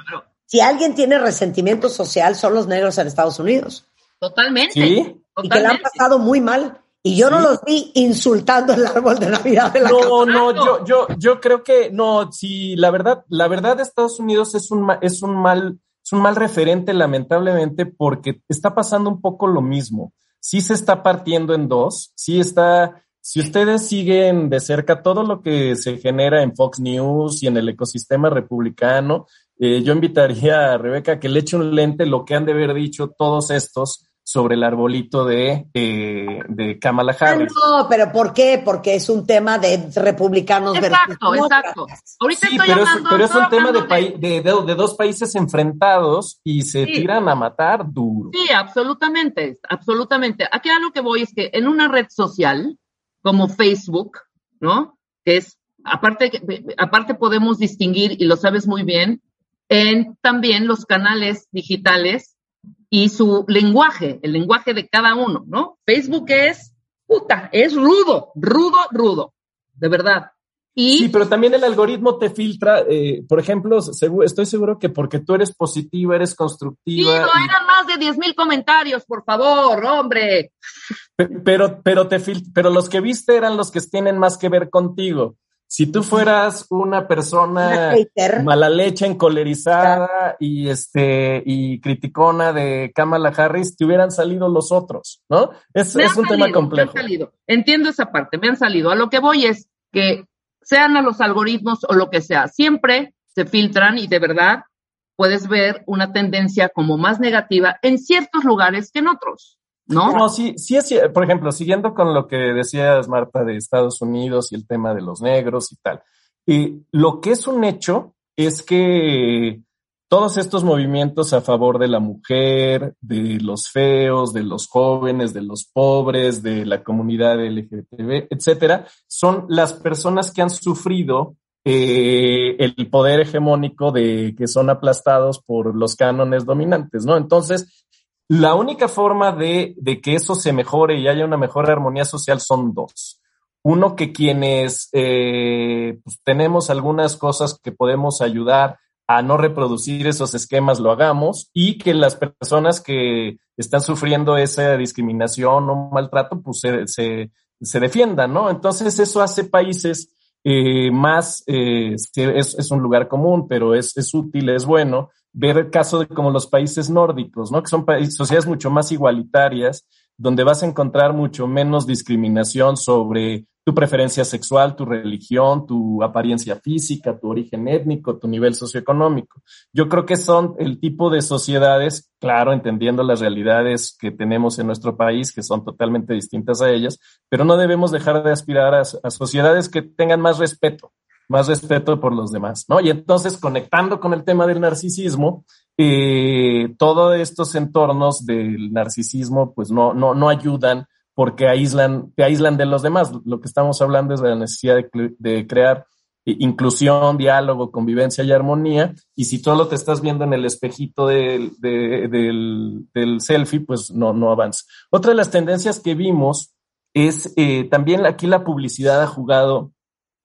Si alguien tiene resentimiento social, son los negros en Estados Unidos. Totalmente. Sí. Y que la han pasado muy mal. Y yo no los vi insultando el árbol de Navidad de la casa. No, no, yo, yo, yo creo que no, sí, la verdad, la verdad de Estados Unidos es un, es un mal, es un mal referente, lamentablemente, porque está pasando un poco lo mismo. Sí se está partiendo en dos, sí está, si ustedes siguen de cerca todo lo que se genera en Fox News y en el ecosistema republicano, eh, yo invitaría a Rebeca que le eche un lente lo que han de haber dicho todos estos sobre el arbolito de, eh, de Kamala Ah, Harris. no, pero ¿por qué? Porque es un tema de republicanos Exacto, exacto. Ahorita Sí, estoy pero es, hablando, pero es un tema de, de, de- de dos países enfrentados y se Sí. tiran a matar duro. Sí, absolutamente, absolutamente. Aquí a lo que voy es que en una red social como Facebook, ¿no? Que es, aparte, que- aparte podemos distinguir, y lo sabes muy bien, en también los canales digitales y su lenguaje, el lenguaje de cada uno, ¿no? Facebook es, puta, es rudo, rudo, rudo, de verdad. Y Sí, pero también el algoritmo te filtra, eh, por ejemplo, segu- estoy seguro que porque tú eres positiva, eres Sí, constructiva, no y- eran más de 10 mil comentarios, por favor, hombre. pe- pero, pero, te fil- pero los que viste eran los que tienen más que ver contigo. Si tú fueras una persona mala leche, encolerizada y este y criticona de Kamala Harris, te hubieran salido los otros, ¿no? Es, un tema complejo. Me han salido. Entiendo esa parte, me han salido. A lo que voy es que sean a los algoritmos o lo que sea, siempre se filtran y de verdad puedes ver una tendencia como más negativa en ciertos lugares que en otros, ¿no? No, sí, sí es, por ejemplo, siguiendo con lo que decías, Marta, de Estados Unidos y el tema de los negros y tal. Y lo que es un hecho es que todos estos movimientos a favor de la mujer, de los feos, de los jóvenes, de los pobres, de la comunidad LGTB, etcétera, son las personas que han sufrido eh, el poder hegemónico de que son aplastados por los cánones dominantes, ¿no? Entonces, la única forma de, de que eso se mejore y haya una mejor armonía social son dos. Uno, que quienes eh, pues, tenemos algunas cosas que podemos ayudar a no reproducir esos esquemas lo hagamos y que las personas que están sufriendo esa discriminación o maltrato pues se, se, se defiendan, ¿no? Entonces eso hace países eh, más, eh, es, es, un lugar común, pero es, es útil, es bueno ver el caso de como los países nórdicos, ¿no? Que son sociedades mucho más igualitarias, donde vas a encontrar mucho menos discriminación sobre tu preferencia sexual, tu religión, tu apariencia física, tu origen étnico, tu nivel socioeconómico. Yo creo que son el tipo de sociedades, claro, entendiendo las realidades que tenemos en nuestro país, que son totalmente distintas a ellas, pero no debemos dejar de aspirar a sociedades que tengan más respeto, más respeto por los demás, ¿no? Y entonces, conectando con el tema del narcisismo, eh, todos estos entornos del narcisismo, pues no, no, no ayudan porque aíslan, te aíslan de los demás. Lo que estamos hablando es de la necesidad de, crear inclusión, diálogo, convivencia y armonía. Y si solo te estás viendo en el espejito del, del, selfie, pues no, no avanza. Otra de las tendencias que vimos es eh, también aquí la publicidad ha jugado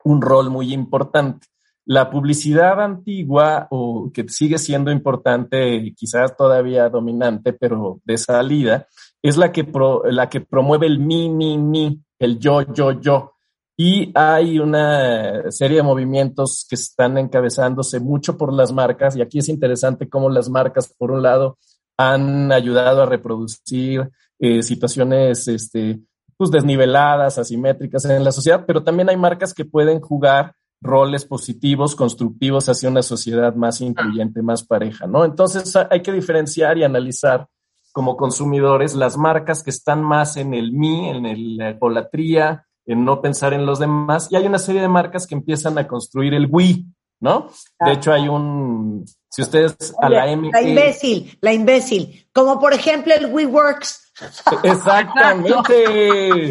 un rol muy importante. La publicidad antigua, o que sigue siendo importante, quizás todavía dominante, pero de salida, es la que, la que promueve el mi, mi, mi, el yo, yo, yo. Y hay una serie de movimientos que están encabezándose mucho por las marcas, y aquí es interesante cómo las marcas, por un lado, han ayudado a reproducir eh, situaciones este, pues, desniveladas, asimétricas en la sociedad, pero también hay marcas que pueden jugar roles positivos, constructivos hacia una sociedad más incluyente, más pareja, ¿no? Entonces hay que diferenciar y analizar como consumidores las marcas que están más en el mí, en la egolatría, en no pensar en los demás, y hay una serie de marcas que empiezan a construir el we, ¿no? De hecho, hay un, si ustedes a la M. La imbécil, la imbécil, como por ejemplo el WeWorks. Exactamente.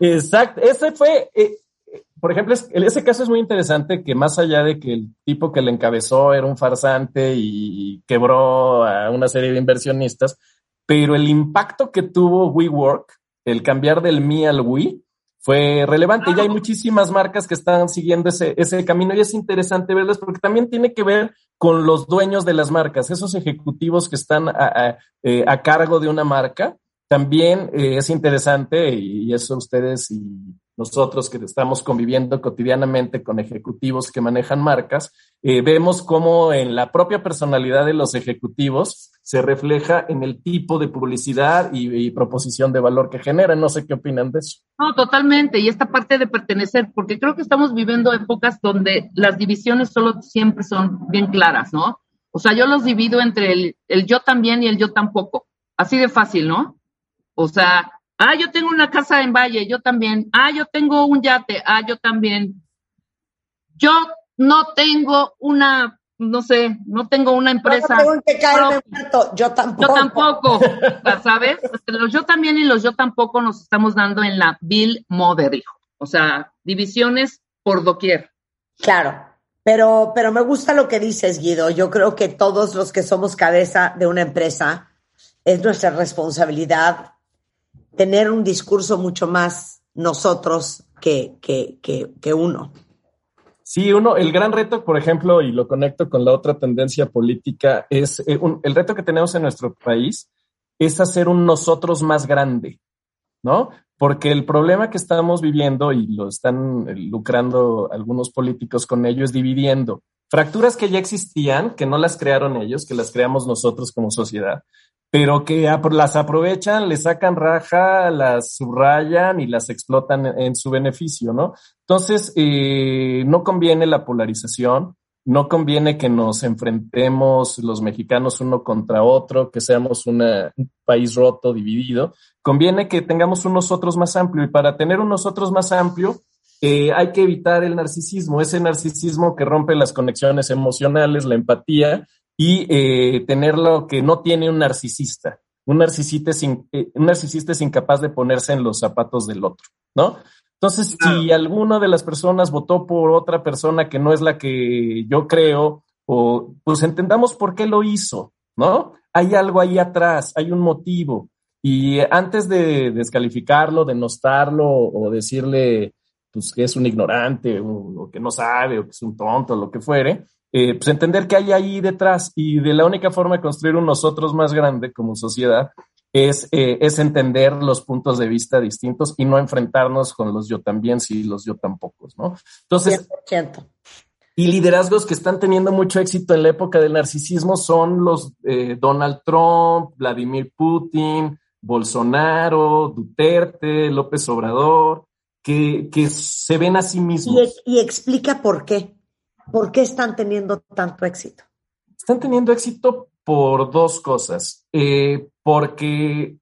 Exacto. Ese fue, eh, por ejemplo, ese caso es muy interesante que más allá de que el tipo que le encabezó era un farsante y quebró a una serie de inversionistas, pero el impacto que tuvo WeWork, el cambiar del me al we, fue relevante. Y hay muchísimas marcas que están siguiendo ese, ese camino y es interesante verlas porque también tiene que ver con los dueños de las marcas, esos ejecutivos que están a, a, eh, cargo de una marca. También eh, es interesante y eso ustedes y nosotros que estamos conviviendo cotidianamente con ejecutivos que manejan marcas, eh, vemos cómo en la propia personalidad de los ejecutivos se refleja en el tipo de publicidad y, proposición de valor que generan. No sé qué opinan de eso. No, totalmente. Y esta parte de pertenecer, porque creo que estamos viviendo épocas donde las divisiones solo siempre son bien claras, ¿no? O sea, yo los divido entre el, el yo también y el yo tampoco. Así de fácil, ¿no? O sea, Ah, yo tengo una casa en Valle, yo también. Ah, yo tengo un yate, ah, yo también. Yo no tengo una, no sé, no tengo una empresa. No tengo que caerme muerto, yo tampoco. Yo tampoco, ¿sabes? Los yo también y los yo tampoco nos estamos dando en la Bill Mother, hijo. O sea, divisiones por doquier. Claro. Pero, pero me gusta lo que dices, Guido. Yo creo que todos los que somos cabeza de una empresa es nuestra responsabilidad tener un discurso mucho más nosotros que, que, que, uno. Sí, uno, el gran reto, por ejemplo, y lo conecto con la otra tendencia política, es eh, el reto que tenemos en nuestro país es hacer un nosotros más grande, ¿no? Porque el problema que estamos viviendo, y lo están lucrando algunos políticos con ello, es dividiendo fracturas que ya existían, que no las crearon ellos, que las creamos nosotros como sociedad, pero que las aprovechan, le sacan raja, las subrayan y las explotan en, su beneficio, ¿no? Entonces, eh, no conviene la polarización. no conviene que nos enfrentemos los mexicanos uno contra otro, que seamos un país roto, dividido. Conviene que tengamos un nosotros más amplio y para tener un nosotros más amplio eh, hay que evitar el narcisismo, ese narcisismo que rompe las conexiones emocionales, la empatía y eh, tener lo que no tiene un narcisista. Un narcisista, es eh, un narcisista es incapaz de ponerse en los zapatos del otro, ¿no? Entonces, si alguna de las personas votó por otra persona que no es la que yo creo, o pues entendamos por qué lo hizo, ¿no? Hay algo ahí atrás, hay un motivo. Y antes de descalificarlo, denostarlo o decirle pues, que es un ignorante o, que no sabe o que es un tonto, lo que fuere, eh, pues entender qué hay ahí detrás y de la única forma de construir un nosotros más grande como sociedad es, eh, es entender los puntos de vista distintos y no enfrentarnos con los yo también si los yo tampoco, ¿no? Entonces, 100%. y liderazgos que están teniendo mucho éxito en la época del narcisismo son los eh, Donald Trump, Vladimir Putin, Bolsonaro, Duterte, López Obrador, que, que se ven a sí mismos. Y, y explica por qué. ¿Por qué están teniendo tanto éxito? Están teniendo éxito por dos cosas. Eh, porque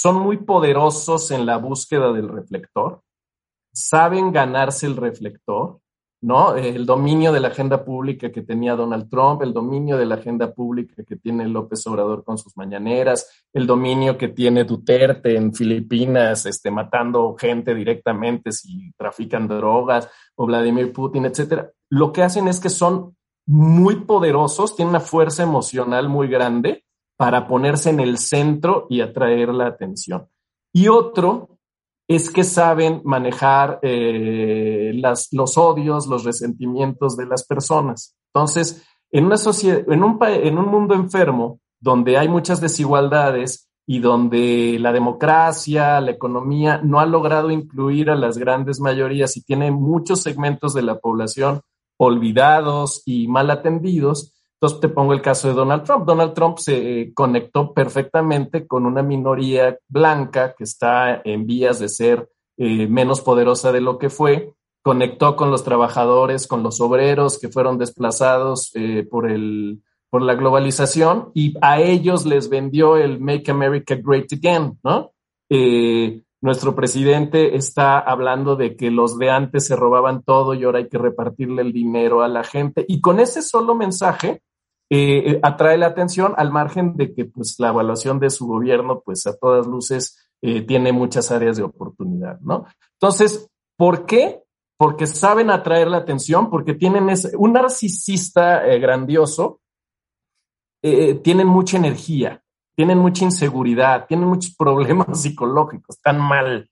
son muy poderosos en la búsqueda del reflector, saben ganarse el reflector, ¿no? El dominio de la agenda pública que tenía Donald Trump, el dominio de la agenda pública que tiene López Obrador con sus mañaneras, el dominio que tiene Duterte en Filipinas, este, matando gente directamente si trafican drogas, o Vladimir Putin, etcétera. Lo que hacen es que son muy poderosos, tienen una fuerza emocional muy grande para ponerse en el centro y atraer la atención. Y otro es que saben manejar eh, los odios, los resentimientos de las personas. Entonces, en una sociedad, un, en un mundo enfermo, donde hay muchas desigualdades y donde la democracia, la economía no ha logrado incluir a las grandes mayorías y tiene muchos segmentos de la población olvidados y mal atendidos, entonces te pongo el caso de Donald Trump. Donald Trump se eh, conectó perfectamente con una minoría blanca que está en vías de ser eh, menos poderosa de lo que fue. Conectó con los trabajadores, con los obreros que fueron desplazados eh, por, el, por la globalización y a ellos les vendió el Make America Great Again, ¿no? nuestro presidente está hablando de que los de antes se robaban todo y ahora hay que repartirle el dinero a la gente. Y con ese solo mensaje, eh, atrae la atención al margen de que pues la evaluación de su gobierno pues a todas luces eh, tiene muchas áreas de oportunidad, ¿no? Entonces, ¿por qué? Porque saben atraer la atención, porque tienen ese, un narcisista eh, grandioso, tienen mucha energía, tienen mucha inseguridad, tienen muchos problemas psicológicos, están mal,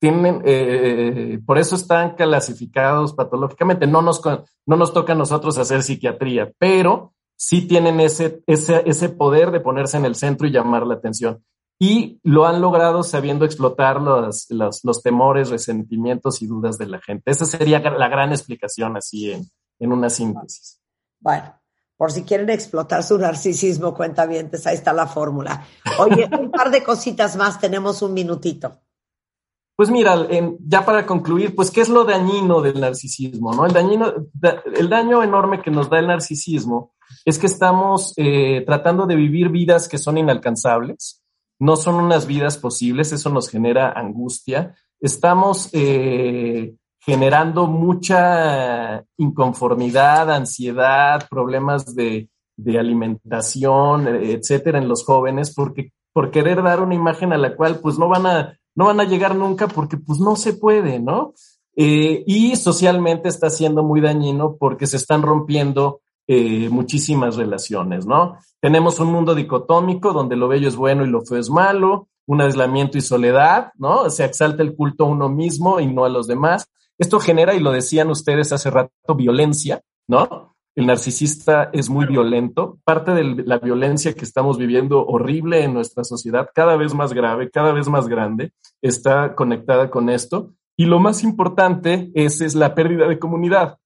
tienen, por eso están clasificados patológicamente. No nos, no nos toca a nosotros hacer psiquiatría, pero sí tienen ese, ese, ese poder de ponerse en el centro y llamar la atención. Y lo han logrado sabiendo explotar los, los, los temores, resentimientos y dudas de la gente. Esa sería la gran explicación así en, en una síntesis. Bueno, por si quieren explotar su narcisismo, cuenta bien, ahí está la fórmula. Oye, un par de cositas más, tenemos un minutito. Pues mira, ya para concluir, pues, ¿qué es lo dañino del narcisismo? ¿no? El, dañino, el daño enorme que nos da el narcisismo es que estamos eh, tratando de vivir vidas que son inalcanzables, no son unas vidas posibles, eso nos genera angustia. Estamos eh, generando mucha inconformidad, ansiedad, problemas de, alimentación, etcétera, en los jóvenes, porque por querer dar una imagen a la cual pues no van a no van a llegar nunca porque pues no se puede, ¿no? Eh, y socialmente está siendo muy dañino porque se están rompiendo eh, muchísimas relaciones, ¿no? Tenemos un mundo dicotómico donde lo bello es bueno y lo feo es malo, un aislamiento y soledad, ¿no? Se exalta el culto a uno mismo y no a los demás. Esto genera, y lo decían ustedes hace rato, violencia, ¿no? El narcisista es muy violento. Parte de la violencia que estamos viviendo horrible en nuestra sociedad, cada vez más grave, cada vez más grande, está conectada con esto. Y lo más importante es, es la pérdida de comunidad.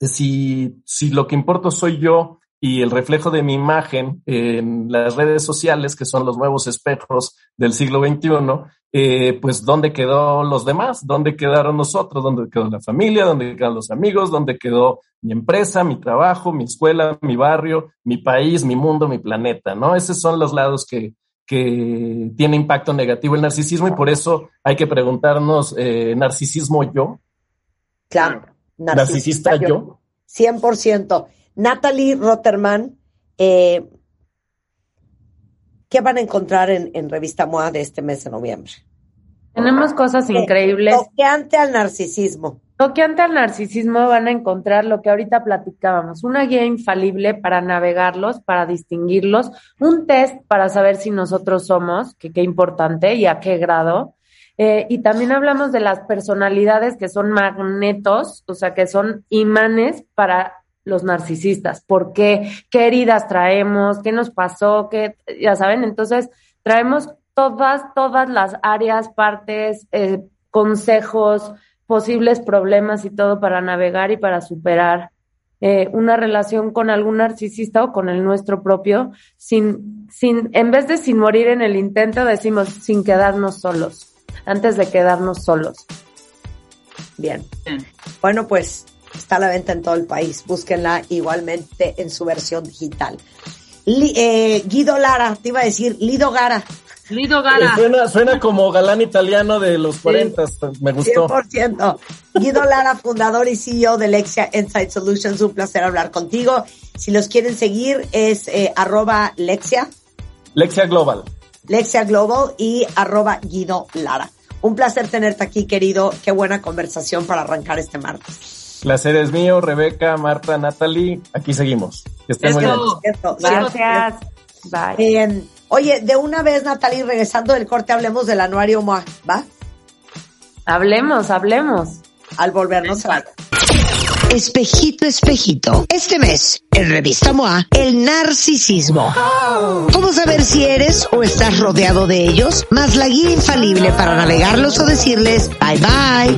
Si, si lo que importa soy yo y el reflejo de mi imagen en las redes sociales, que son los nuevos espejos del siglo XXI, eh, pues dónde quedó los demás, dónde quedaron nosotros, dónde quedó la familia, dónde quedaron los amigos, dónde quedó mi empresa, mi trabajo, mi escuela, mi barrio, mi país, mi mundo, mi planeta, ¿no? Esos son los lados que, que tiene impacto negativo el narcisismo y por eso hay que preguntarnos, eh, ¿narcisismo yo? Claro. ¿Narcisista, yo? 100%. Natalie Rotterman, eh, ¿qué van a encontrar en, en Revista MOA de este mes de noviembre? Tenemos cosas increíbles. Toqueante al narcisismo. Toqueante al narcisismo van a encontrar lo que ahorita platicábamos, una guía infalible para navegarlos, para distinguirlos, un test para saber si nosotros somos, que qué importante y a qué grado. Eh, y también hablamos de las personalidades que son magnetos, o sea, que son imanes para los narcisistas. ¿Por qué? ¿Qué heridas traemos? ¿Qué nos pasó? ¿Qué, ya saben, entonces traemos todas, todas las áreas, partes, eh, consejos, posibles problemas y todo para navegar y para superar eh, una relación con algún narcisista o con el nuestro propio, sin, sin, en vez de sin morir en el intento, decimos sin quedarnos solos, antes de quedarnos solos. Bien. Bueno, pues Está a la venta en todo el país. Búsquenla igualmente en su versión digital. Eh, Guido Lara, te iba a decir Lido Gara. Lido Gara. Suena, suena como galán italiano de los 40, me gustó. 100%. Guido Lara, fundador y CEO de Lexia Insight Solutions, un placer hablar contigo. Si los quieren seguir es eh, arroba Lexia. Lexia Global. Lexia Global y arroba Guido Lara. Un placer tenerte aquí, querido. Qué buena conversación para arrancar este martes. Placer es mío, Rebeca, Marta, Natalie. Aquí seguimos. Que estén muy bien. Gracias. Bye. oye, de una vez, Natalie, regresando del corte, hablemos del anuario MOA, ¿va? Hablemos, hablemos. Al volvernos a Espejito, espejito. Este mes, en Revista MOA, el narcisismo. ¿Cómo saber si eres o estás rodeado de ellos? Más la guía infalible para navegarlos o decirles bye bye.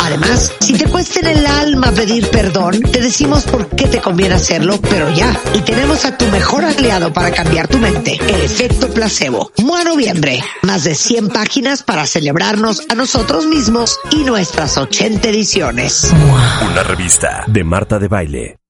Además, si te cuesta en el alma pedir perdón, te decimos por qué te conviene hacerlo, pero ya. Y tenemos a tu mejor aliado para cambiar tu mente, el efecto placebo. MOA Noviembre. Más de 100 páginas para celebrarnos a nosotros mismos y nuestras 80 ediciones. Una de Marta de Baile.